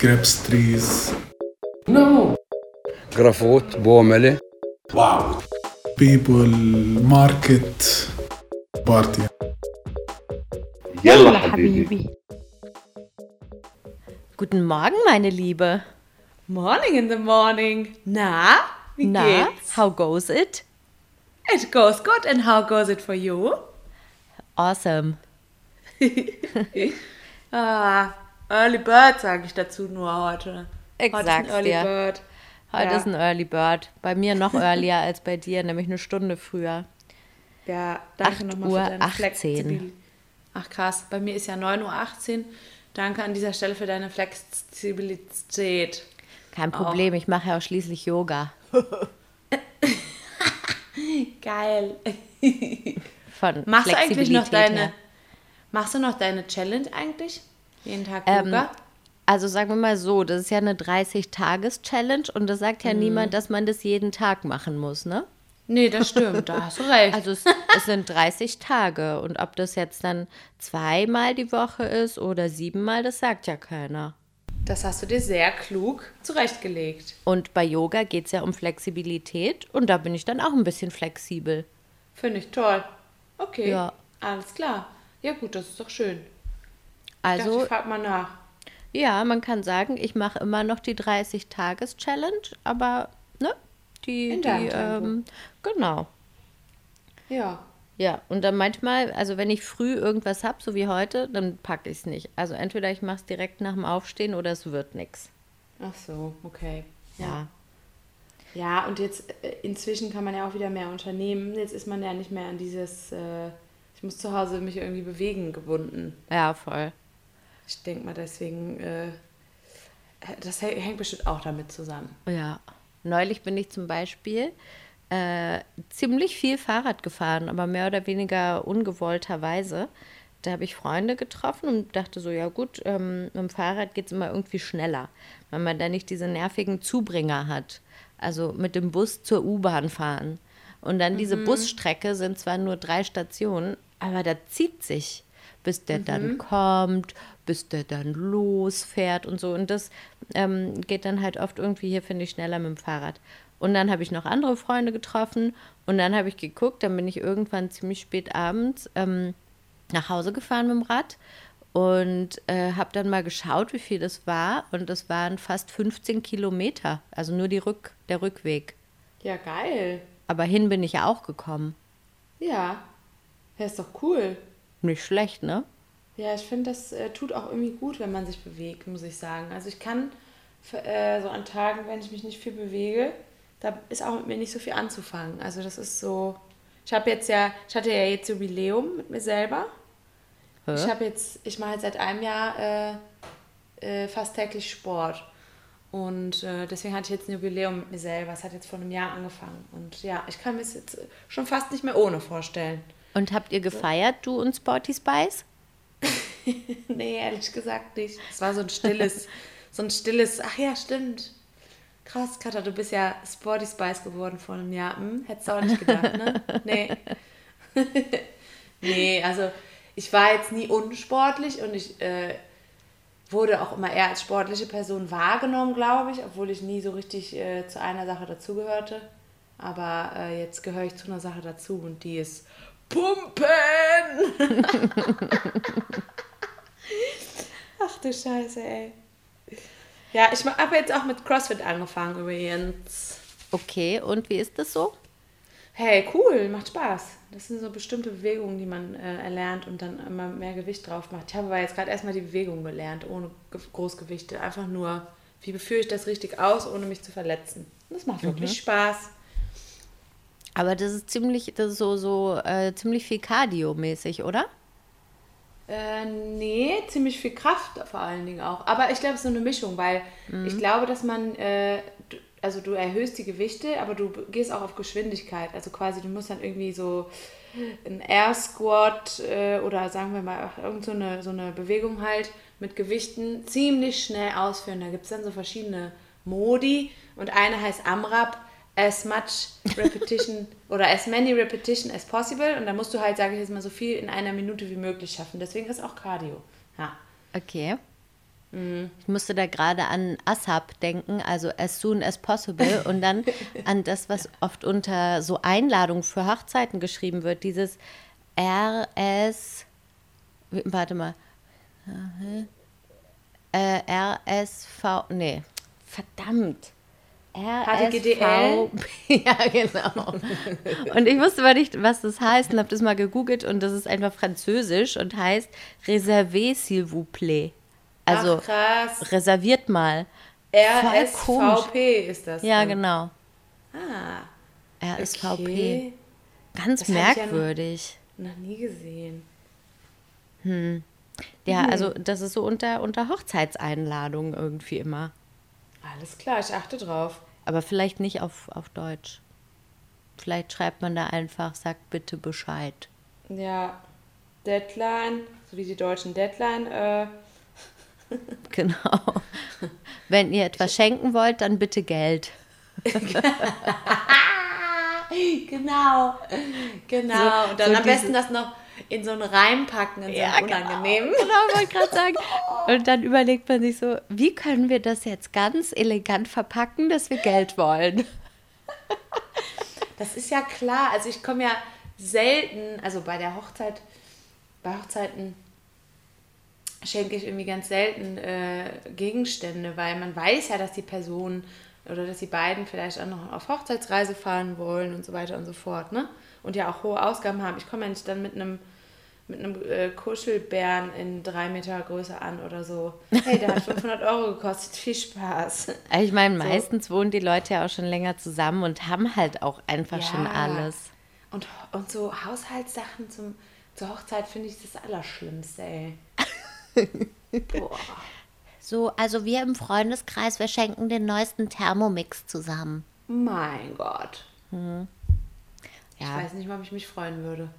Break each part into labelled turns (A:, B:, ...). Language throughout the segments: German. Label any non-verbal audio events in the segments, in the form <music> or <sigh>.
A: grapes trees.
B: No.
C: جرافوت بوملة
B: Wow.
A: People, market, party.
B: يلا حبيبي.
D: Guten Morgen, meine Liebe.
E: Morning in the morning. Na, wie
D: Na,
E: geht's?
D: how goes it?
E: It goes good and how goes it for you?
D: Awesome. <laughs>
E: Ah, Early Bird sage ich dazu nur heute.
D: Ich
E: heute ist ein
D: sag's
E: Early
D: dir.
E: Bird.
D: Heute
E: Ja.
D: ist ein Early Bird. Bei mir noch earlier als bei dir, nämlich eine Stunde früher.
E: Ja, danke
D: 8
E: nochmal
D: Uhr
E: für deine
D: 18.
E: Flexibilität. Ach krass, bei mir ist ja 9.18 Uhr. Danke an dieser Stelle für deine Flexibilität.
D: Kein Problem, ich mache ja auch schließlich Yoga. <laughs>
E: Geil.
D: Von
E: Machst du eigentlich noch deine,
D: her.
E: machst du noch deine Challenge eigentlich? Jeden Tag
D: Ähm,
E: Yoga?
D: Also sagen wir mal so, das ist ja eine 30-Tages-Challenge und das sagt ja
E: Mhm.
D: niemand, dass man das jeden Tag machen muss, ne?
E: Nee, das stimmt, da hast du <laughs> recht.
D: Also es, es sind 30 Tage und ob das jetzt dann zweimal die Woche ist oder siebenmal, das sagt ja keiner.
E: Das hast du dir sehr klug zurechtgelegt.
D: Und bei Yoga geht es ja um Flexibilität und da bin ich dann auch ein bisschen flexibel.
E: Finde ich toll. Okay.
D: Ja.
E: Alles klar. Ja, gut, das ist doch schön.
D: Also
E: Also, ich frag mal nach.
D: ja, man kann sagen, ich mache immer noch die 30-Tages-Challenge, aber ne, die,
E: In
D: die ähm, genau.
E: Ja.
D: Ja, und dann manchmal, also wenn ich früh irgendwas habe, so wie heute, dann packe ich es nicht. Also entweder ich mache es direkt nach dem Aufstehen oder es wird nichts.
E: Ach so, okay.
D: Ja.
E: Ja, und jetzt äh, inzwischen kann man ja auch wieder mehr unternehmen. Jetzt ist man ja nicht mehr an dieses, äh, ich muss zu Hause mich irgendwie bewegen gebunden.
D: Ja, voll.
E: Ich denke mal, deswegen, äh, das hä- hängt bestimmt auch damit zusammen.
D: Ja. Neulich bin ich zum Beispiel äh, ziemlich viel Fahrrad gefahren, aber mehr oder weniger ungewollterweise. Da habe ich Freunde getroffen und dachte so, ja gut, ähm, mit dem Fahrrad geht es immer irgendwie schneller, weil man da nicht diese nervigen Zubringer hat. Also mit dem Bus zur U-Bahn fahren. Und dann diese Busstrecke sind zwar nur drei Stationen, aber da zieht sich, bis der dann kommt, bis der dann losfährt und so. Und das ähm, geht dann halt oft irgendwie hier, finde ich, schneller mit dem Fahrrad. Und dann habe ich noch andere Freunde getroffen und dann habe ich geguckt, dann bin ich irgendwann ziemlich spät abends ähm, nach Hause gefahren mit dem Rad und äh, habe dann mal geschaut, wie viel das war. Und das waren fast 15 Kilometer, also nur die Rück, der Rückweg.
E: Ja, geil.
D: Aber hin bin ich ja auch gekommen.
E: Ja. Ja, ist doch cool.
D: Nicht schlecht, ne?
E: Ja, ich finde, das äh, tut auch irgendwie gut, wenn man sich bewegt, muss ich sagen. Also ich kann für, äh, so an Tagen, wenn ich mich nicht viel bewege, da ist auch mit mir nicht so viel anzufangen. Also das ist so. Ich habe jetzt ja, ich hatte ja jetzt Jubiläum mit mir selber.
D: Hä?
E: Ich habe jetzt, ich mache jetzt seit einem Jahr äh, äh, fast täglich Sport. Und äh, deswegen hatte ich jetzt ein Jubiläum mit mir selber. Es hat jetzt vor einem Jahr angefangen. Und ja, ich kann mir es jetzt schon fast nicht mehr ohne vorstellen.
D: Und habt ihr gefeiert, du und Sporty Spice? <laughs>
E: Nee, ehrlich gesagt nicht. Es war so ein stilles, <laughs> so ein stilles, ach ja, stimmt. Krass, Katha, du bist ja Sporty Spice geworden vor einem Jahr. Hm? Hättest du auch nicht gedacht, ne? <laughs> Nee. nee, also ich war jetzt nie unsportlich und ich äh, wurde auch immer eher als sportliche Person wahrgenommen, glaube ich, obwohl ich nie so richtig äh, zu einer Sache dazugehörte. Aber äh, jetzt gehöre ich zu einer Sache dazu und die ist Pumpen! Scheiße, ey. Ja, ich habe jetzt auch mit CrossFit angefangen übrigens.
D: Okay, und wie ist das so?
E: Hey, cool, macht Spaß. Das sind so bestimmte Bewegungen, die man äh, erlernt und dann immer mehr Gewicht drauf macht. Ich habe aber jetzt gerade erstmal die Bewegung gelernt, ohne Ge Großgewichte. Einfach nur, wie führe ich das richtig aus, ohne mich zu verletzen. Und das macht wirklich Spaß.
D: Aber das ist ziemlich, das ist so, so äh, ziemlich viel Cardio-mäßig, oder?
E: Äh, nee, ziemlich viel Kraft vor allen Dingen auch. Aber ich glaube, es ist so eine Mischung, weil ich glaube, dass man, äh, du, also du erhöhst die Gewichte, aber du gehst auch auf Geschwindigkeit. Also quasi, du musst dann irgendwie so ein Air Squat äh, oder sagen wir mal auch irgend so eine, so eine Bewegung halt mit Gewichten ziemlich schnell ausführen. Da gibt es dann so verschiedene Modi und eine heißt AMRAP, as much repetition <laughs> oder as many repetition as possible und da musst du halt, sage ich jetzt mal, so viel in einer Minute wie möglich schaffen. Deswegen ist auch Cardio. Ja.
D: Okay. Ich musste da gerade an ASAP denken, also as soon as possible <laughs> und dann an das, was oft unter so Einladungen für Hochzeiten geschrieben wird, dieses RS, warte mal, äh, RSV, nee, verdammt.
E: HTGDL? <laughs>
D: ja, genau. Und ich wusste aber nicht, was das heißt und habe das mal gegoogelt und das ist einfach französisch und heißt Reservé s'il vous plaît. Also
E: Ach, krass.
D: reserviert mal.
E: RSVP ist das.
D: Ja,
E: dann.
D: genau.
E: Ah,
D: RSVP.
E: okay.
D: Ganz
E: Das hab ich ja noch-
D: merkwürdig.
E: Noch nie gesehen.
D: Ja,
E: Mhm.
D: also das ist so unter, unter Hochzeitseinladungen irgendwie immer.
E: Alles klar, ich achte drauf.
D: Aber vielleicht nicht auf, auf Deutsch. Vielleicht schreibt man da einfach, sagt bitte Bescheid.
E: Ja, Deadline, so wie die deutschen Deadline. Äh, <laughs>
D: Genau. Wenn ihr etwas schenken wollt, dann bitte Geld. <laughs>
E: genau, genau.
D: So-
E: Und dann
D: so
E: am besten das noch in so einen Reim packen, in so einen unangenehmen.
D: Genau, wollte gerade sagen. Und dann überlegt man sich so, wie können wir das jetzt ganz elegant verpacken, dass wir Geld wollen?
E: Das ist ja klar. Also ich komme ja selten, also bei der Hochzeit, bei Hochzeiten schenke ich irgendwie ganz selten äh, Gegenstände, weil man weiß ja, dass die Person oder dass die beiden vielleicht auch noch auf Hochzeitsreise fahren wollen und so weiter und so fort, ne? Und ja auch hohe Ausgaben haben. Ich komme ja nicht dann mit einem mit einem äh, Kuschelbären in drei Meter Größe an oder so. Hey, der hat 500 Euro gekostet. Viel Spaß.
D: Also Ich meine, meistens wohnen die Leute ja auch schon länger zusammen und haben halt auch einfach schon
E: Ja.
D: alles.
E: Und, und so Haushaltssachen zum, zur Hochzeit finde ich das Allerschlimmste, ey. <laughs> Boah.
D: So, also wir im Freundeskreis, wir schenken den neuesten Thermomix zusammen.
E: Mein Gott. Ich
D: Ja.
E: weiß nicht mal, ob ich mich freuen würde.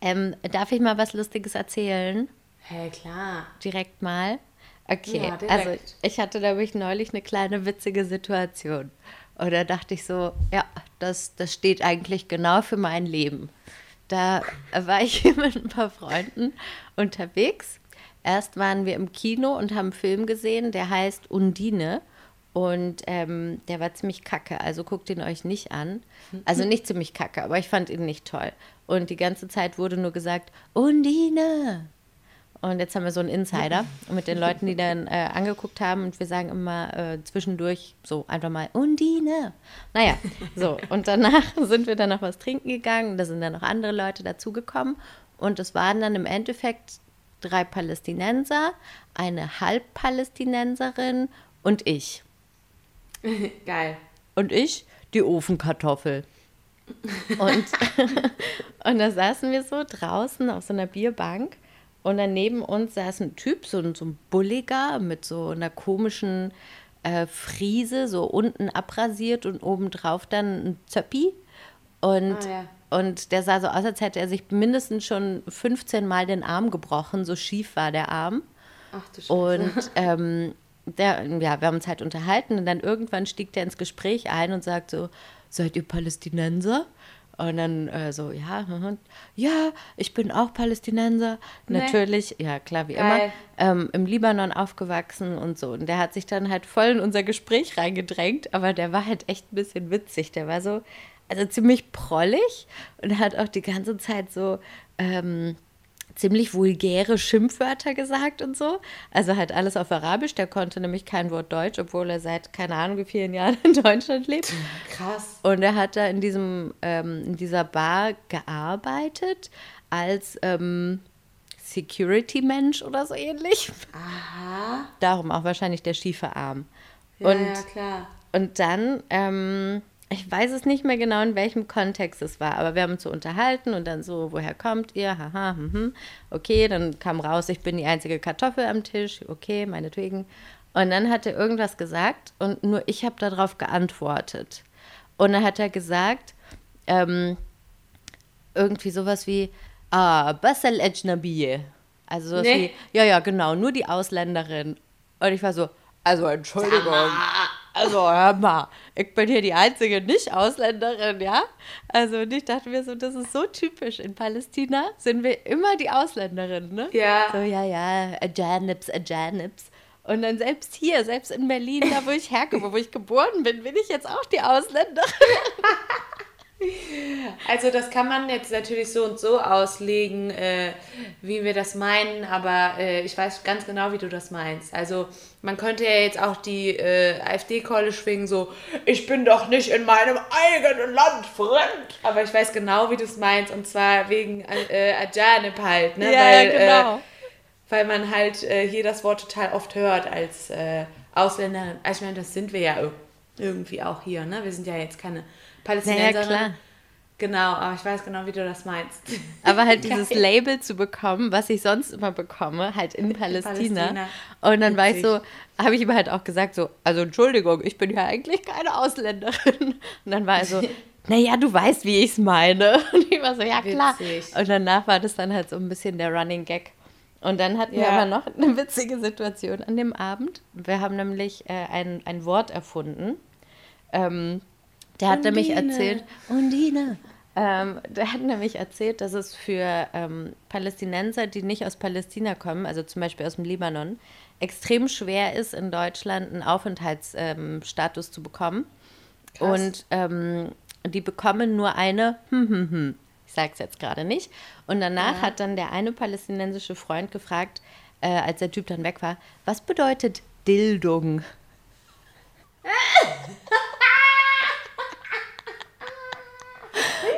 D: Ähm, darf ich mal was Lustiges erzählen?
E: Hey, klar.
D: Direkt mal. Okay,
E: Ja, direkt.
D: also ich hatte nämlich neulich eine kleine witzige Situation. Und da dachte ich so, ja, das, das steht eigentlich genau für mein Leben. Da war ich <laughs> mit ein paar Freunden unterwegs. Erst waren wir im Kino und haben einen Film gesehen, der heißt Undine. Und ähm, der war ziemlich kacke, also guckt ihn euch nicht an. Also nicht ziemlich kacke, aber ich fand ihn nicht toll. Und die ganze Zeit wurde nur gesagt, Undine, und jetzt haben wir so einen Insider mit den Leuten, die dann äh, angeguckt haben. Und wir sagen immer äh, zwischendurch so einfach mal Undine. Naja, so. Und danach <laughs> sind wir dann noch was trinken gegangen. Da sind dann noch andere Leute dazugekommen. Und es waren dann im Endeffekt drei Palästinenser, eine Halbpalästinenserin und ich. <laughs>
E: Geil.
D: Und ich die Ofenkartoffel. Und, <laughs> und da saßen wir so draußen auf so einer Bierbank und dann neben uns saß ein Typ, so ein, so ein Bulliger mit so einer komischen äh, Friese, so unten abrasiert und obendrauf dann ein Zöppi. Und,
E: Ah, ja.
D: und der sah so aus, als hätte er sich mindestens schon 15 Mal den Arm gebrochen, so schief war der Arm.
E: Ach du Scheiße.
D: Und ähm, der, ja, wir haben uns halt unterhalten und dann irgendwann stieg der ins Gespräch ein und sagt so, seid ihr Palästinenser? Und dann äh, so, ja, <laughs> ja, ich bin auch Palästinenser.
E: Nee.
D: Natürlich, ja klar, wie
E: Geil.
D: immer, ähm, im Libanon aufgewachsen und so. Und der hat sich dann halt voll in unser Gespräch reingedrängt, aber der war halt echt ein bisschen witzig. Der war so, also ziemlich prollig und hat auch die ganze Zeit so, ähm, ziemlich vulgäre Schimpfwörter gesagt und so. Also halt alles auf Arabisch. Der konnte nämlich kein Wort Deutsch, obwohl er seit keine Ahnung wie vielen Jahren in Deutschland lebt.
E: Krass.
D: Und er hat da in, diesem, ähm, in dieser Bar gearbeitet als ähm, Security-Mensch oder so ähnlich.
E: Aha.
D: Darum auch wahrscheinlich der schiefe Arm.
E: Ja,
D: Und
E: ja, klar.
D: und dann, ähm, ich weiß es nicht mehr genau, in welchem Kontext es war, aber wir haben uns so unterhalten und dann so, woher kommt ihr? Haha, mhm. okay, dann kam raus, ich bin die einzige Kartoffel am Tisch, okay, meinetwegen. Und dann hat er irgendwas gesagt und nur ich habe darauf geantwortet. Und dann hat er gesagt, ähm, irgendwie sowas wie, ah, Basel Ejnabiye. Also sowas
E: Nee.
D: wie, ja, ja, genau, nur die Ausländerin. Und ich war so, also Entschuldigung. Also hör mal, ich bin hier die einzige Nicht-Ausländerin, ja? Also und ich dachte mir so, das ist so typisch. In Palästina sind wir immer die Ausländerin, ne?
E: Ja.
D: So, ja, ja, Ajanips, Ajanips. Und dann selbst hier, selbst in Berlin, da wo ich herkomme, wo ich geboren bin, bin ich jetzt auch die Ausländerin. <laughs>
E: Also das kann man jetzt natürlich so und so auslegen, äh, wie wir das meinen, aber äh, ich weiß ganz genau, wie du das meinst. Also man könnte ja jetzt auch die äh, AfD-Keule schwingen, so, ich bin doch nicht in meinem eigenen Land fremd. Aber ich weiß genau, wie du es meinst, und zwar wegen äh, Ajanib halt, ne?
D: Ja,
E: weil,
D: genau.
E: Äh, weil man halt äh, hier das Wort total oft hört als äh, Ausländer. Also ich meine, das sind wir ja ir- irgendwie auch hier, ne? Wir sind ja jetzt keine Palästinenserin.
D: klar.
E: Genau, aber ich weiß genau, wie du das meinst. <laughs>
D: Aber halt <laughs> dieses Label zu bekommen, was ich sonst immer bekomme, halt in Palästina.
E: Palästina.
D: Und dann war ich
E: Witzig.
D: so, habe ich ihm halt auch gesagt, so, also Entschuldigung, ich bin ja eigentlich keine Ausländerin. Und dann war er so, <laughs> naja, du weißt, wie ich es meine. Und ich war so, ja klar.
E: Witzig.
D: Und danach war das dann halt so ein bisschen der Running Gag. Und dann hatten wir
E: Ja.
D: aber noch eine witzige Situation an dem Abend. Wir haben nämlich äh, ein, ein Wort erfunden. Ähm, der hat nämlich
E: Undine.
D: erzählt, Undine. Ähm, der hat nämlich erzählt, dass es für ähm, Palästinenser, die nicht aus Palästina kommen, also zum Beispiel aus dem Libanon, extrem schwer ist, in Deutschland einen Aufenthaltsstatus ähm, zu bekommen. Und ähm, die bekommen nur eine, hm, hm, hm. ich sage es jetzt gerade nicht. Und danach hat dann der eine palästinensische Freund gefragt, äh, als der Typ dann weg war, was bedeutet Dildung? <laughs>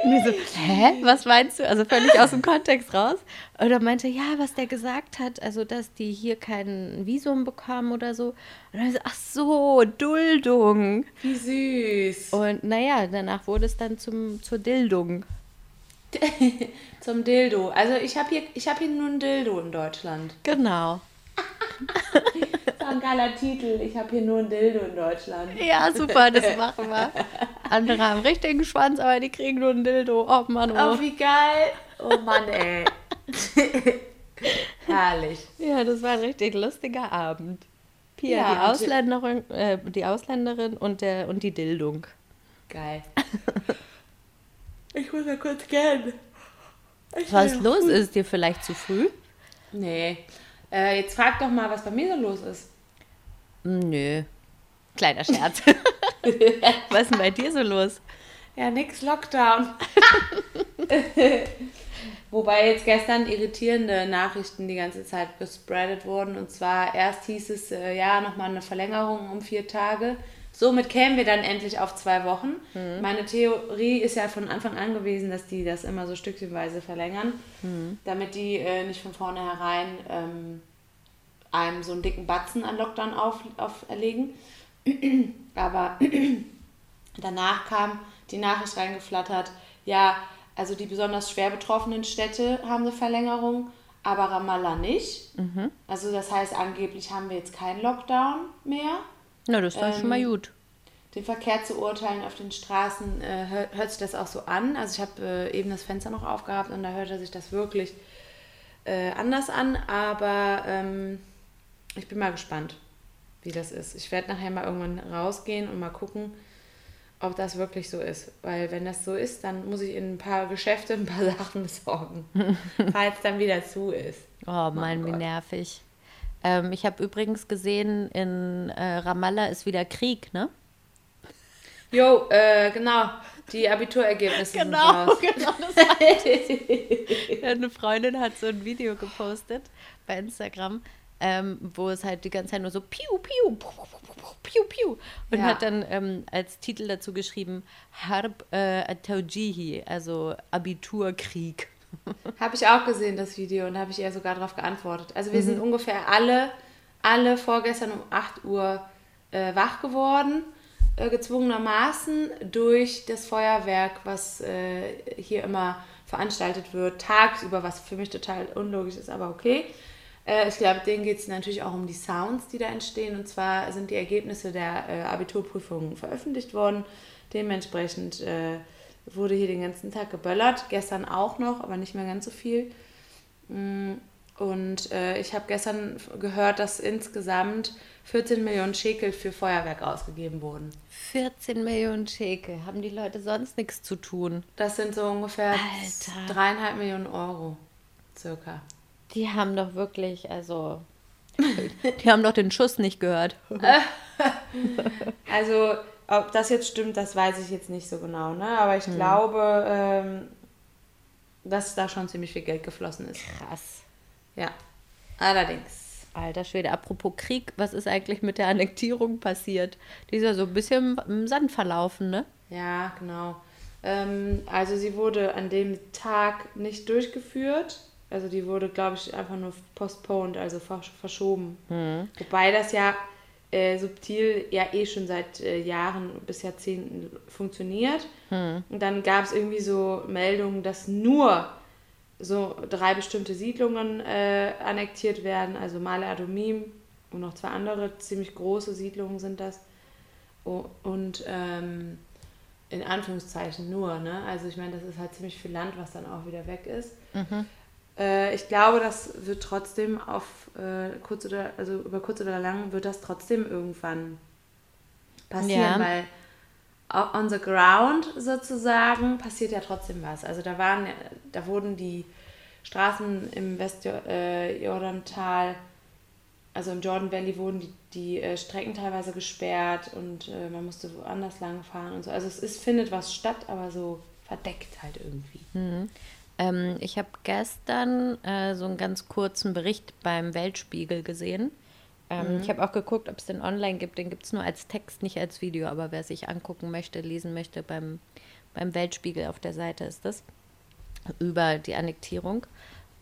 D: Und ich so, hä? Was meinst du? Also völlig aus dem Kontext raus. Und er meinte, ja, was der gesagt hat, also dass die hier kein Visum bekommen oder so. Und dann so, ach so, Duldung.
E: Wie süß.
D: Und naja, danach wurde es dann zum, zur Dildung. <laughs>
E: Zum Dildo. Also ich habe hier, ich hab hier nur ein Dildo in Deutschland.
D: Genau. <laughs>
E: Ein geiler Titel. Ich habe hier nur ein Dildo in Deutschland.
D: Ja, super, das <laughs> machen wir. Andere haben richtigen Schwanz, aber die kriegen nur ein Dildo. Oh Mann, oh.
E: Oh, wie geil. Oh Mann, ey. <laughs> Herrlich.
D: Ja, das war ein richtig lustiger Abend. Pia,
E: Ja,
D: die, Ausländerin, äh, die Ausländerin und, der, und die Dildung.
E: Geil. <laughs> Ich muss ja kurz gehen. Ich
D: Was los? Ist es dir vielleicht zu früh?
E: Nee. Äh, jetzt frag doch mal, was bei mir so los ist.
D: Hm, Nö. Kleiner Scherz. <laughs> Was ist denn bei dir so los?
E: Ja, nix Lockdown. <laughs> Wobei jetzt gestern irritierende Nachrichten die ganze Zeit gespreadet wurden. Und zwar erst hieß es, äh, ja, nochmal eine Verlängerung um vier Tage. Somit kämen wir dann endlich auf zwei Wochen. Meine Theorie ist ja von Anfang an gewesen, dass die das immer so stückchenweise verlängern, damit die äh, nicht von vornherein ähm, einem so einen dicken Batzen an Lockdown auf, auferlegen. <clears throat> Aber <clears throat> danach kam die Nachricht reingeflattert, ja, also die besonders schwer betroffenen Städte haben eine Verlängerung, aber Ramallah nicht. Also das heißt, angeblich haben wir jetzt keinen Lockdown mehr.
D: Na, das war schon mal
E: Ähm,
D: gut.
E: Den Verkehr zu urteilen auf den Straßen äh, hört, hört sich das auch so an. Also ich habe äh, eben das Fenster noch aufgehabt und da hörte sich das wirklich äh, anders an. Aber ähm, ich bin mal gespannt, wie das ist. Ich werde nachher mal irgendwann rausgehen und mal gucken, ob das wirklich so ist. Weil wenn das so ist, dann muss ich in ein paar Geschäfte ein paar <laughs> Sachen besorgen, <laughs> falls dann wieder zu ist.
D: Oh Mann, wie
E: Gott.
D: nervig. Ähm, ich habe übrigens gesehen, in äh, Ramallah ist wieder Krieg, ne?
E: Jo, äh, genau. Die Abiturergebnisse sind raus. <laughs>
D: genau. Eine Freundin hat so ein Video gepostet bei Instagram, ähm, wo es halt die ganze Zeit nur so piu, piu, piu, piu. Und
E: Ja.
D: hat dann ähm, als Titel dazu geschrieben, Harb äh, Taujihi, also Abiturkrieg. <laughs>
E: Habe ich auch gesehen, das Video, und habe ich ihr sogar darauf geantwortet. Also wir sind ungefähr alle, alle vorgestern um 8 Uhr äh, wach geworden, äh, gezwungenermaßen durch das Feuerwerk, was äh, hier immer veranstaltet wird, tagsüber, was für mich total unlogisch ist, aber okay. Äh, ich glaube, denen geht es natürlich auch um die Sounds, die da entstehen. Und zwar sind die Ergebnisse der äh, Abiturprüfungen veröffentlicht worden. Dementsprechend äh, wurde hier den ganzen Tag geböllert. Gestern auch noch, aber nicht mehr ganz so viel. Mm, Und äh, ich habe gestern gehört, dass insgesamt 14 Millionen Schekel für Feuerwerk ausgegeben wurden.
D: 14 Millionen Schekel. Haben die Leute sonst nichts zu tun?
E: Das sind so ungefähr
D: Alter.
E: dreieinhalb Millionen Euro. Circa.
D: Die haben doch wirklich, also. <laughs> Die haben doch den Schuss nicht gehört. <laughs>
E: Also, ob das jetzt stimmt, das weiß ich jetzt nicht so genau, ne? Aber ich glaube, ähm, dass da schon ziemlich viel Geld geflossen ist.
D: Krass.
E: Ja. Allerdings.
D: Alter Schwede, apropos Krieg, was ist eigentlich mit der Annektierung passiert? Die ist ja so ein bisschen im Sand verlaufen, ne?
E: Ja, genau. Ähm, also sie wurde an dem Tag nicht durchgeführt. Also die wurde, glaube ich, einfach nur postponed, also versch verschoben. Wobei das ja äh, subtil ja eh schon seit äh, Jahren bis Jahrzehnten funktioniert. Und dann gab es irgendwie so Meldungen, dass nur so drei bestimmte Siedlungen äh, annektiert werden, also Male Adomim und noch zwei andere ziemlich große Siedlungen sind das. Und ähm, in Anführungszeichen nur, ne? Also ich meine, das ist halt ziemlich viel Land, was dann auch wieder weg ist. Äh, ich glaube, das wird trotzdem auf äh, kurz oder also über kurz oder lang wird das trotzdem irgendwann passieren,
D: Ja.
E: weil on the ground sozusagen passiert ja trotzdem was. Also da waren, da wurden die Straßen im Westjordantal, also im Jordan Valley wurden die, die äh, Strecken teilweise gesperrt und äh, man musste woanders lang fahren und so. Also es ist, findet was statt, aber so verdeckt halt irgendwie.
D: Ähm, ich habe gestern äh, so einen ganz kurzen Bericht beim Weltspiegel gesehen. Ähm, Ich habe auch geguckt, ob es den online gibt. Den gibt es nur als Text, nicht als Video. Aber wer sich angucken möchte, lesen möchte, beim, beim Weltspiegel auf der Seite ist das. Über die Annektierung.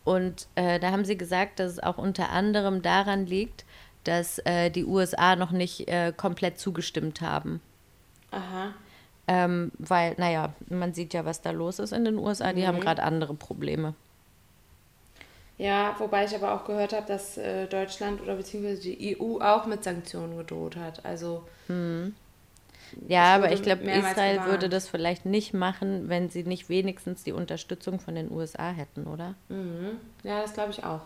D: Und äh, da haben sie gesagt, dass es auch unter anderem daran liegt, dass äh, die USA noch nicht äh, komplett zugestimmt haben.
E: Aha.
D: Ähm, weil, naja, man sieht ja, was da los ist in den USA. Die haben gerade andere Probleme.
E: Ja, wobei ich aber auch gehört habe, dass äh, Deutschland oder beziehungsweise die EU auch mit Sanktionen gedroht hat. Also
D: Ja, aber ich glaube, Israel
E: gewarnt.
D: würde das vielleicht nicht machen, wenn sie nicht wenigstens die Unterstützung von den USA hätten, oder?
E: mhm. ja, das glaube ich auch.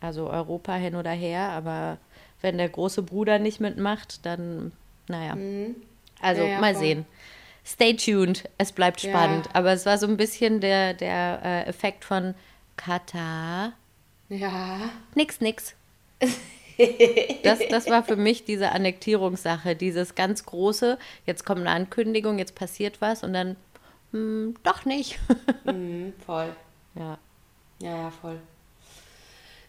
D: Also Europa hin oder her, aber wenn der große Bruder nicht mitmacht, dann, naja.
E: Mhm. Ja, ja,
D: mal
E: voll.
D: sehen. Stay tuned, es bleibt spannend. Aber es war so ein bisschen der, der äh, Effekt von Katar.
E: Ja.
D: Nix, nix. <laughs> Das, das war für mich diese Annektierungssache, dieses ganz große, jetzt kommt eine Ankündigung, jetzt passiert was und dann, hm, doch nicht. <laughs>
E: Mhm, voll.
D: ja.
E: Ja, ja, voll.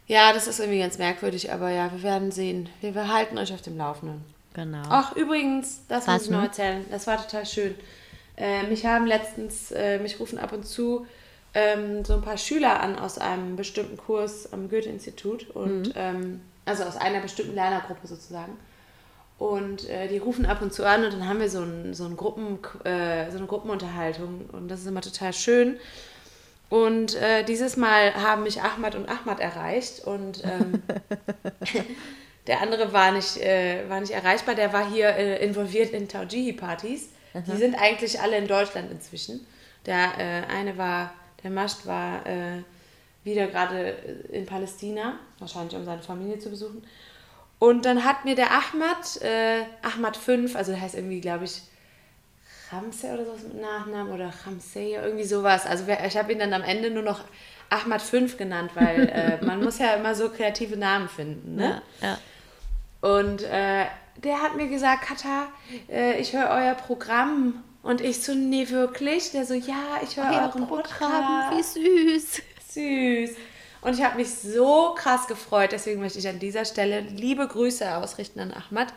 E: Ja, das ist irgendwie ganz merkwürdig, aber ja, wir werden sehen. Wir, wir halten euch auf dem Laufenden.
D: Genau.
E: Ach, übrigens, das
D: Was
E: muss ich noch erzählen. Das war total schön. Äh, mich haben letztens, äh, mich rufen ab und zu ähm, so ein paar Schüler an aus einem bestimmten Kurs am Goethe-Institut und
D: Mhm.
E: ähm, also aus einer bestimmten Lernergruppe sozusagen. Und äh, die rufen ab und zu an und dann haben wir so, ein, so, ein Gruppen, äh, so eine Gruppenunterhaltung und das ist immer total schön. Und äh, dieses Mal haben mich Ahmad und Ahmad erreicht und ähm, <laughs> <laughs> der andere war nicht, äh, war nicht erreichbar, der war hier äh, involviert in Taujihi-Partys. Die sind eigentlich alle in Deutschland inzwischen. Der äh, eine war, der Mascht war äh, wieder gerade in Palästina, wahrscheinlich um seine Familie zu besuchen. Und dann hat mir der Ahmad, äh, Ahmad 5, also der heißt irgendwie, glaube ich, Ramsey oder sowas mit Nachnamen oder Ramsey, irgendwie sowas. Also ich habe ihn dann am Ende nur noch Ahmad 5 genannt, weil <laughs> äh, man muss ja immer so kreative Namen finden. Ne?
D: Ja, ja.
E: Und äh, der hat mir gesagt, Katha, äh, ich höre euer Programm. Und ich so, nee, wirklich? Der so, ja, ich höre
D: Euer
E: euren
D: Programm,
E: Podcast.
D: wie süß.
E: Süß. Und ich habe mich so krass gefreut. Deswegen möchte ich an dieser Stelle liebe Grüße ausrichten an Ahmad.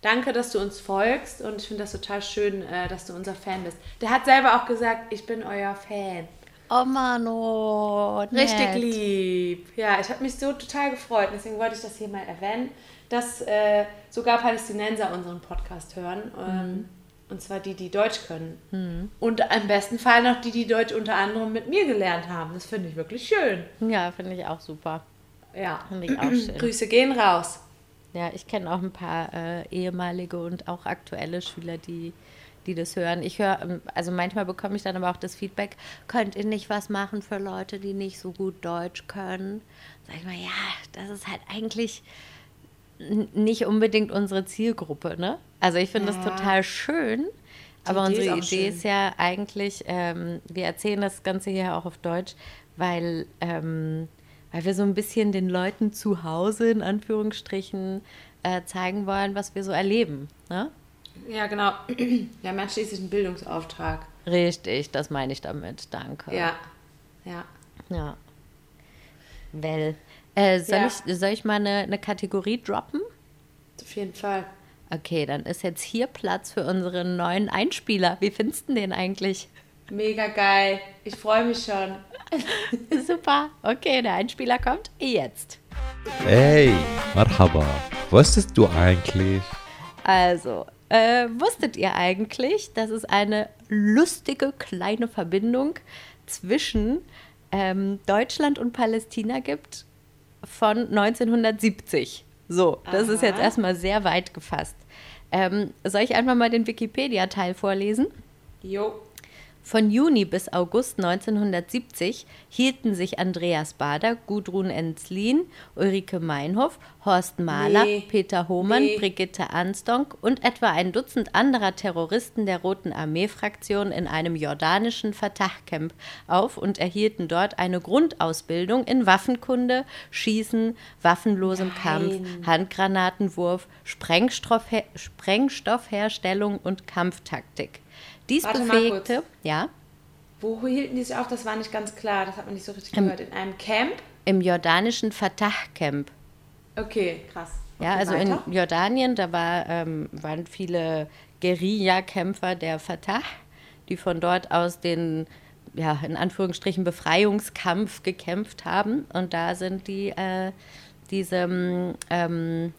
E: Danke, dass du uns folgst und ich finde das total schön, äh, dass du unser Fan bist. Der hat selber auch gesagt, ich bin euer Fan.
D: Oh Mano,
E: Richtig
D: nett.
E: lieb. Ja, ich habe mich so total gefreut. Deswegen wollte ich das hier mal erwähnen, dass äh, sogar Palästinenser unseren Podcast hören. Ähm, Und zwar die, die Deutsch können. Und im besten Fall noch die, die Deutsch unter anderem mit mir gelernt haben. Das finde ich wirklich schön.
D: Ja, finde ich auch super.
E: Ja.
D: Finde ich auch schön.
E: Grüße gehen raus.
D: Ja, ich kenne auch ein paar äh, ehemalige und auch aktuelle Schüler, die die das hören. Ich höre, ähm, also manchmal bekomme ich dann aber auch das Feedback, könnt ihr nicht was machen für Leute, die nicht so gut Deutsch können? Sag ich mal, ja, das ist halt eigentlich nicht unbedingt unsere Zielgruppe, ne? Also ich finde das
E: Ja.
D: total schön, aber
E: Idee ist
D: unsere
E: auch
D: Idee
E: schön.
D: ist ja eigentlich, ähm, wir erzählen das Ganze hier auch auf Deutsch, weil, ähm, weil wir so ein bisschen den Leuten zu Hause in Anführungsstrichen äh, zeigen wollen, was wir so erleben. Ne?
E: Ja, genau. Wir <clears throat> haben ja schließlich einen Bildungsauftrag.
D: Richtig, das meine ich damit. Danke.
E: Ja. Ja.
D: Ja. Well. Äh, soll,
E: Ja.
D: ich, soll ich mal eine, eine Kategorie droppen?
E: Auf jeden Fall.
D: Okay, dann ist jetzt hier Platz für unseren neuen Einspieler. Wie findest du den eigentlich?
E: Mega geil. Ich freue mich schon. <laughs>
D: Super. Okay, der Einspieler kommt jetzt.
F: Hey, Marhaba. Wusstest du eigentlich?
D: Also, äh, wusstet ihr eigentlich, dass es eine lustige kleine Verbindung zwischen ähm, Deutschland und Palästina gibt von 1970? So, das ist jetzt
E: Aha.
D: erstmal sehr weit gefasst. Ähm, soll ich einfach mal den Wikipedia-Teil vorlesen?
E: Jo.
D: Von Juni bis August 1970 hielten sich Andreas Bader, Gudrun Enzlin, Ulrike Meinhoff, Horst Mahler,
E: Nee.
D: Peter Hohmann,
E: Nee.
D: Brigitte Armstrong und etwa ein Dutzend anderer Terroristen der Roten Armee-Fraktion in einem jordanischen Fatah-Camp auf und erhielten dort eine Grundausbildung in Waffenkunde, Schießen, waffenlosem Kampf, Handgranatenwurf, Sprengstoffher Sprengstoffherstellung und Kampftaktik. Dies
E: Warte
D: befähigte, ja,
E: Wo hielten die sich auf? Das war nicht ganz klar. Das hat man nicht so richtig
D: Ähm.
E: gehört. In einem Camp?
D: im jordanischen Fatah-Camp.
E: Okay, krass.
D: Ja,
E: Okay,
D: also
E: weiter.
D: in Jordanien, da war, ähm, waren viele Guerillakämpfer der Fatah, die von dort aus den, ja, in Anführungsstrichen Befreiungskampf gekämpft haben. Und da sind die, äh, diese ähm,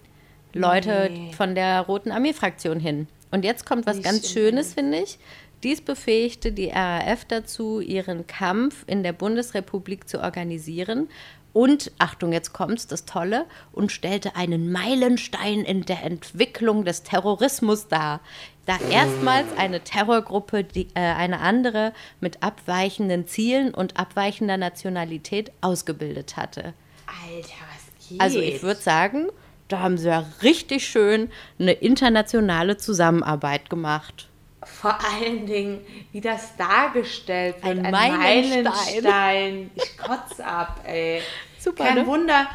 D: Leute
E: Nee.
D: von der Roten Armee-Fraktion hin. Und jetzt kommt was ganz. Schönes, finde ich. Dies befähigte die RAF dazu, ihren Kampf in der Bundesrepublik zu organisieren und, Achtung, jetzt kommt's, das Tolle, und stellte einen Meilenstein in der Entwicklung des Terrorismus dar, da erstmals eine Terrorgruppe die, äh, eine andere mit abweichenden Zielen und abweichender Nationalität ausgebildet hatte.
E: Alter, was geht?
D: Also ich würde sagen, da haben sie ja richtig schön eine internationale Zusammenarbeit gemacht.
E: Vor allen Dingen, wie das dargestellt wird.
D: Ein Meilenstein.
E: Meilenstein. Ich kotze ab, ey.
D: Super,
E: kein
D: ne?
E: Wunder,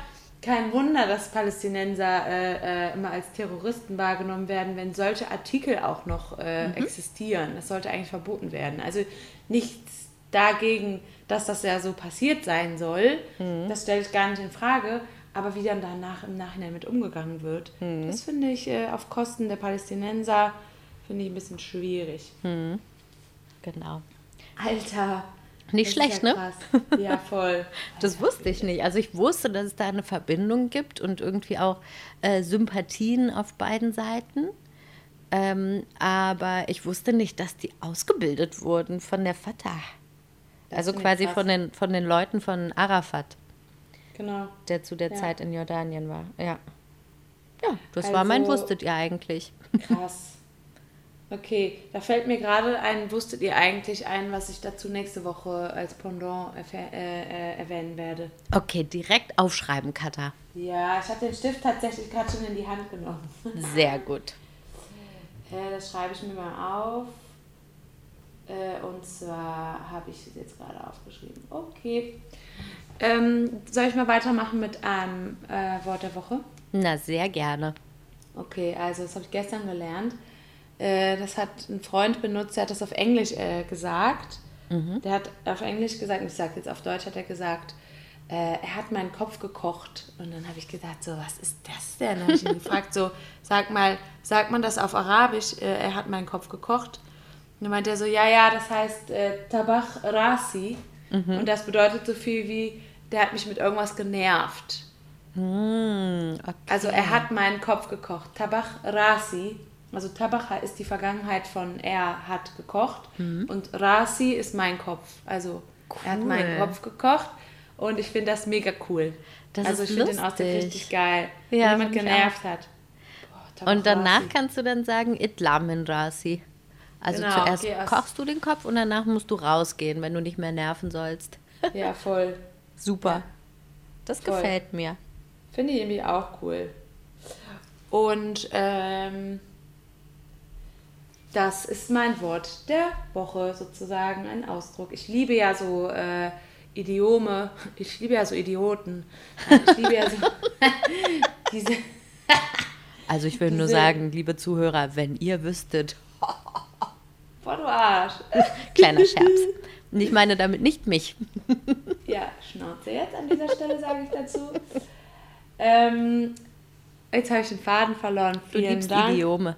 E: kein Wunder, dass Palästinenser äh, äh, immer als Terroristen wahrgenommen werden, wenn solche Artikel auch noch äh,
D: Mhm.
E: existieren. Das sollte eigentlich verboten werden. Also nichts dagegen, dass das ja so passiert sein soll.
D: Mhm.
E: Das stelle ich gar nicht in Frage. Aber wie dann danach im Nachhinein mit umgegangen wird,
D: Mhm.
E: das finde ich äh, auf Kosten der Palästinenser finde ich ein bisschen schwierig.
D: Genau.
E: Alter.
D: Nicht schlecht,
E: ja
D: ne?
E: Krass. Ja, <laughs> voll.
D: Das wusste ich nicht. Also ich wusste, dass es da eine Verbindung gibt und irgendwie auch äh, Sympathien auf beiden Seiten. Ähm, aber ich wusste nicht, dass die ausgebildet wurden von der Fatah.
E: Das
D: Also quasi
E: krass.
D: von den, von den Leuten von Arafat,
E: Genau.
D: der zu der
E: Ja.
D: Zeit in Jordanien war. Ja. Ja, das war mein
E: Also-
D: Wusstet ihr eigentlich.
E: Krass. Okay, da fällt mir gerade ein, wusstet ihr eigentlich ein, was ich dazu nächste Woche als Pendant äh, äh, erwähnen werde?
D: Okay, direkt aufschreiben, Katha.
E: Ja, ich habe den Stift tatsächlich gerade schon in die Hand genommen.
D: Sehr gut.
E: Äh, das schreibe ich mir mal auf. Äh, und zwar habe ich es jetzt gerade aufgeschrieben. Okay. Ähm, soll ich mal weitermachen mit einem äh, Wort der Woche?
D: Na, sehr gerne.
E: Okay, also das habe ich gestern gelernt. Äh, das hat ein Freund benutzt, der hat das auf Englisch äh, gesagt. Der hat auf Englisch gesagt, ich sage jetzt auf Deutsch, hat er gesagt, äh, er hat meinen Kopf gekocht. Und dann habe ich gedacht, so, was ist das denn? Dann habe ich ihn gefragt, so, sag mal, sagt man das auf Arabisch, er hat meinen Kopf gekocht? Und dann meinte er so, ja, ja, das heißt äh, Tabach Rasi. Und das bedeutet so viel wie, der hat mich mit irgendwas genervt.
D: Hm, okay.
E: Also er hat meinen Kopf gekocht. Tabach Rasi. Also Tabacha ist die Vergangenheit von er hat gekocht.
D: Mhm.
E: Und Rasi ist mein Kopf. Also er hat meinen
D: Cool.
E: Kopf gekocht. Und ich finde das mega cool.
D: Das
E: also
D: ist
E: ich finde den Ausdruck richtig geil.
D: Ja,
E: Wenn jemand genervt hat. Boah, Tabach
D: Und danach
E: Rasi.
D: kannst du dann sagen, Itlam in Rasi. Also
E: Genau,
D: zuerst
E: erst-
D: kochst du den Kopf und danach musst du rausgehen, wenn du nicht mehr nerven sollst. <laughs>
E: Ja, voll.
D: Super. Das
E: Voll.
D: gefällt mir.
E: Finde ich irgendwie auch cool. Und ähm, das ist mein Wort der Woche sozusagen, ein Ausdruck. Ich liebe ja so äh, Idiome, <laughs> ich liebe ja so Idioten. Ich liebe ja so <laughs> diese.
D: Also ich will nur
E: Diese-
D: sagen, liebe Zuhörer, wenn ihr wüsstet,
E: Boah, du Arsch.
D: kleiner Scherz. Und ich meine damit nicht mich. <laughs>
E: Ja, Schnauze jetzt an dieser Stelle, sage ich dazu. Ähm, jetzt habe ich den Faden verloren.
D: Du
E: Vielen
D: liebst
E: Dank.
D: Idiome.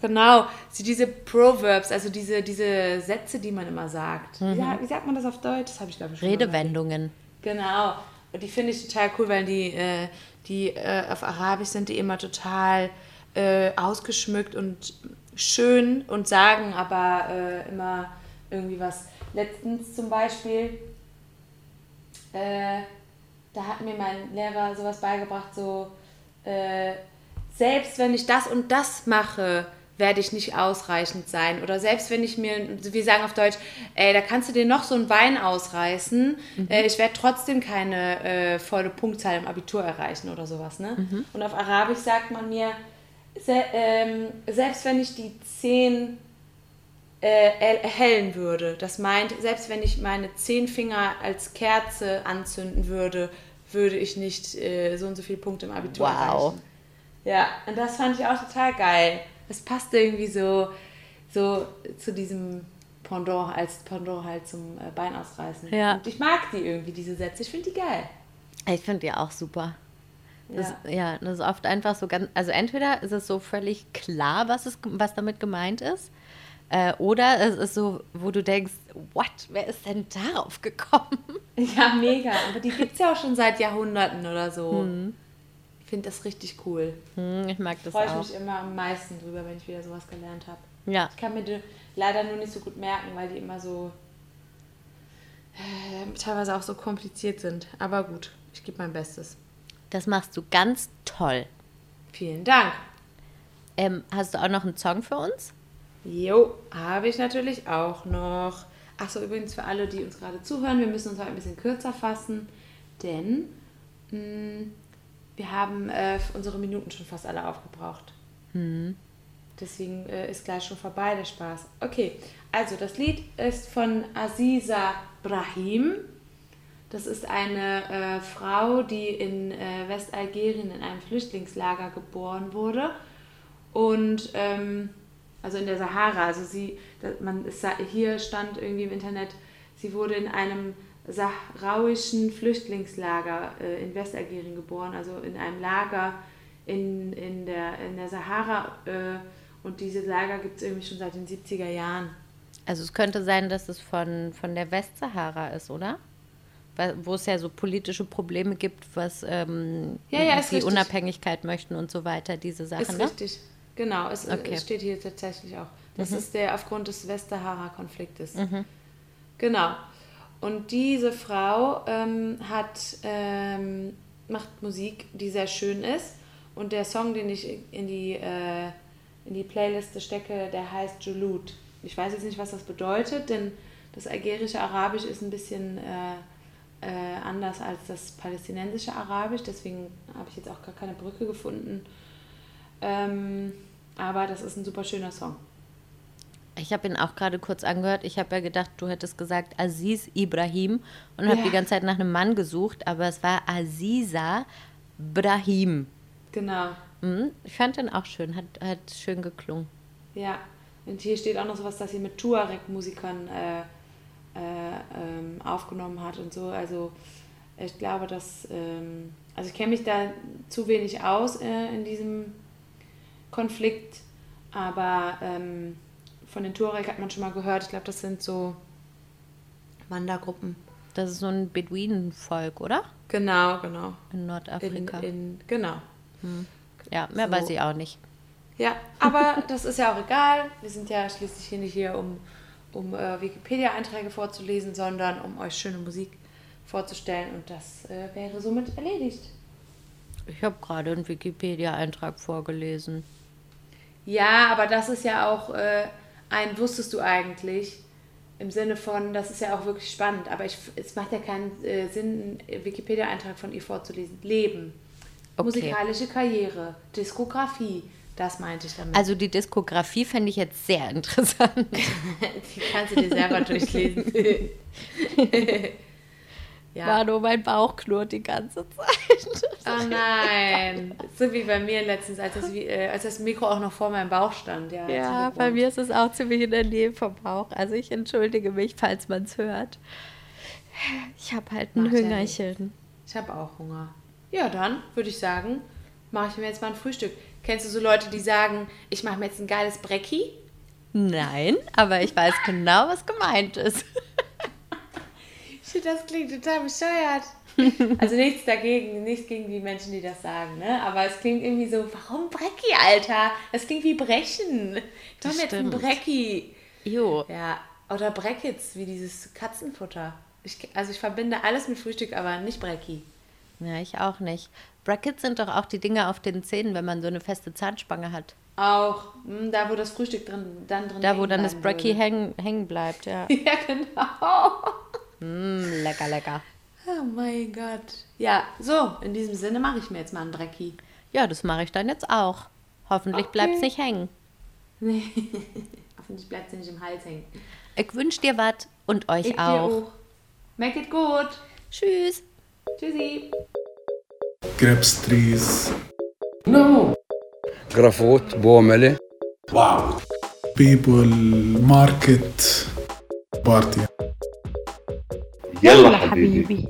E: Genau, diese Proverbs, also diese, diese Sätze, die man immer sagt. Wie, sa- wie sagt man das auf Deutsch? Das habe ich, glaube ich, schon.
D: Redewendungen.
E: Genau. Und die finde ich total cool, weil die, äh, die äh, auf Arabisch sind die immer total äh, ausgeschmückt und schön und sagen aber äh, immer irgendwie was. Letztens zum Beispiel, äh, da hat mir mein Lehrer sowas beigebracht, so, äh, selbst wenn ich das und das mache, werde ich nicht ausreichend sein. Oder selbst wenn ich mir, wir sagen auf Deutsch, ey, da kannst du dir noch so ein Bein ausreißen, äh, ich werde trotzdem keine äh, volle Punktzahl im Abitur erreichen oder sowas. Ne? Und auf Arabisch sagt man mir, se ähm, selbst wenn ich die zehn äh, erhellen würde, das meint, selbst wenn ich meine zehn Finger als Kerze anzünden würde, würde ich nicht äh, so und so viele Punkte im Abitur
D: Wow.
E: erreichen. Ja, und das fand ich auch total geil. Das passte irgendwie so, so zu diesem Pendant, als Pendant halt zum äh, Bein ausreißen.
D: Ja.
E: Und ich mag die irgendwie, diese Sätze. Ich finde die geil.
D: Ich finde die auch super. Das,
E: Ja.
D: ja. das ist oft einfach so ganz, also entweder ist es so völlig klar, was, es, was damit gemeint ist, äh, oder es ist so, wo du denkst, what, wer ist denn darauf gekommen? <laughs>
E: Ja, mega. Aber die gibt es ja auch schon seit Jahrhunderten oder so. Ich finde das richtig cool.
D: Hm, ich mag das
E: freue ich mich immer am meisten drüber, wenn ich wieder sowas gelernt habe.
D: Ja,
E: Ich kann mir die leider nur nicht so gut merken, weil die immer so äh, teilweise auch so kompliziert sind. Aber gut, ich gebe mein Bestes.
D: Das machst du ganz toll.
E: Vielen Dank.
D: Ähm, hast du auch noch einen Song für uns?
E: Jo, habe ich natürlich auch noch. Achso, übrigens für alle, die uns gerade zuhören, wir müssen uns heute ein bisschen kürzer fassen, denn mh, wir haben äh, unsere Minuten schon fast alle aufgebraucht. Deswegen äh, ist gleich schon vorbei der Spaß. Okay, also das Lied ist von Aziza Brahim. Das ist eine äh, Frau, die in äh, Westalgerien in einem Flüchtlingslager geboren wurde. Und ähm, also in der Sahara, also sie, man hier stand irgendwie im Internet, sie wurde in einem sahrauischen Flüchtlingslager äh, in Westalgerien geboren, also in einem Lager in, in, der, in der Sahara. Äh, und diese Lager gibt es irgendwie schon seit den 70er Jahren.
D: Also es könnte sein, dass es von, von der Westsahara ist, oder? Wo es ja so politische Probleme gibt, was ähm,
E: Ja, ja,
D: die
E: richtig.
D: Unabhängigkeit möchten und so weiter, diese Sachen.
E: Ist
D: ne?
E: richtig. Genau, es,
D: Okay.
E: es steht hier tatsächlich auch. Das ist der aufgrund des Westsahara-Konfliktes. Genau. Und diese Frau ähm, hat, ähm, macht Musik, die sehr schön ist. Und der Song, den ich in die, äh, in die Playliste stecke, der heißt Julut. Ich weiß jetzt nicht, was das bedeutet, denn das algerische Arabisch ist ein bisschen äh, äh, anders als das palästinensische Arabisch. Deswegen habe ich jetzt auch gar keine Brücke gefunden. Ähm, aber das ist ein super schöner Song.
D: Ich habe ihn auch gerade kurz angehört. Ich habe ja gedacht, du hättest gesagt Aziz Ibrahim und habe
E: Ja.
D: die ganze Zeit nach einem Mann gesucht, aber es war Aziza Brahim.
E: Genau.
D: Mhm. Ich fand den auch schön, hat, hat schön geklungen.
E: Ja. Und hier steht auch noch sowas, dass sie mit Tuareg-Musikern äh, äh, ähm, aufgenommen hat und so. Also ich glaube, dass. Ähm, also ich kenne mich da zu wenig aus äh, in diesem Konflikt, aber ähm, von den Tuareg hat man schon mal gehört. Ich glaube, das sind so Wandergruppen.
D: Das ist so ein Beduinenvolk, oder?
E: Genau, genau.
D: In
E: In,
D: Nordafrika.
E: in, genau.
D: ja, mehr
E: so.
D: weiß ich auch nicht.
E: Ja, aber das ist ja auch egal. Wir sind ja schließlich hier nicht hier, um, um äh, Wikipedia-Einträge vorzulesen, sondern um euch schöne Musik vorzustellen. Und das äh, wäre somit erledigt.
D: Ich habe gerade einen Wikipedia-Eintrag vorgelesen.
E: Ja, aber das ist ja auch äh, ein Wusstest du eigentlich? Im Sinne von, das ist ja auch wirklich spannend, aber ich, es macht ja keinen äh, Sinn, einen Wikipedia-Eintrag von ihr vorzulesen. Leben,
D: Okay.
E: musikalische Karriere, Diskografie, das meinte ich damit.
D: Also die Diskografie fände ich jetzt sehr <laughs> interessant. <laughs>
E: die kannst du dir selber durchlesen. <laughs> ja.
D: War nur mein Bauch knurrt die ganze Zeit.
E: Oh nein. So wie bei mir letztens, als das, äh, als das Mikro auch noch vor meinem Bauch stand. Ja,
D: Ja, bei mir ist es auch ziemlich in der Nähe vom Bauch. Also ich entschuldige mich, falls man es hört. Ich habe halt ein
E: Macht ja
D: Hüngerchen.
E: Ich habe auch Hunger. Ja, dann würde ich sagen, mache ich mir jetzt mal ein Frühstück. Kennst du so Leute, die sagen, ich mache mir jetzt ein geiles Brecki?
D: Nein, aber ich weiß genau, was gemeint ist. <laughs>
E: Shit, das klingt total bescheuert. Also nichts dagegen, nichts gegen die Menschen, die das sagen, ne? Aber es klingt irgendwie so, warum Brecki, Alter? Das klingt wie Brechen. Doch
D: Das
E: jetzt ein. Brecki.
D: Jo.
E: Ja, oder Brackets, wie dieses Katzenfutter. Ich, also ich verbinde alles mit Frühstück, aber nicht Brecki.
D: Ja, ich auch nicht. Brackets sind doch auch die Dinge auf den Zähnen, wenn man so eine feste Zahnspange hat.
E: Auch hm, da, wo das Frühstück drin, dann drin
D: Da, wo dann das Bracky hängen, hängen bleibt, ja. <laughs>
E: Ja, genau.
D: Mm, lecker, lecker.
E: Oh mein Gott. Ja, so, in diesem Sinne mache ich mir jetzt mal einen Brecki.
D: Ja, das mache ich dann jetzt auch. Hoffentlich
E: Okay.
D: bleibt es nicht hängen. <laughs>
E: Hoffentlich bleibt sie nicht im Hals hängen.
D: Ich wünsche dir was und euch
E: Ich dir
D: auch.
E: auch. Make it gut.
D: Tschüss.
E: Tschüssi.
A: كريبس تريز
B: نو
C: جرافوت بومله
B: واو
A: بيبل ماركت بارتي
B: يلا, يلا حبيبي, حبيبي.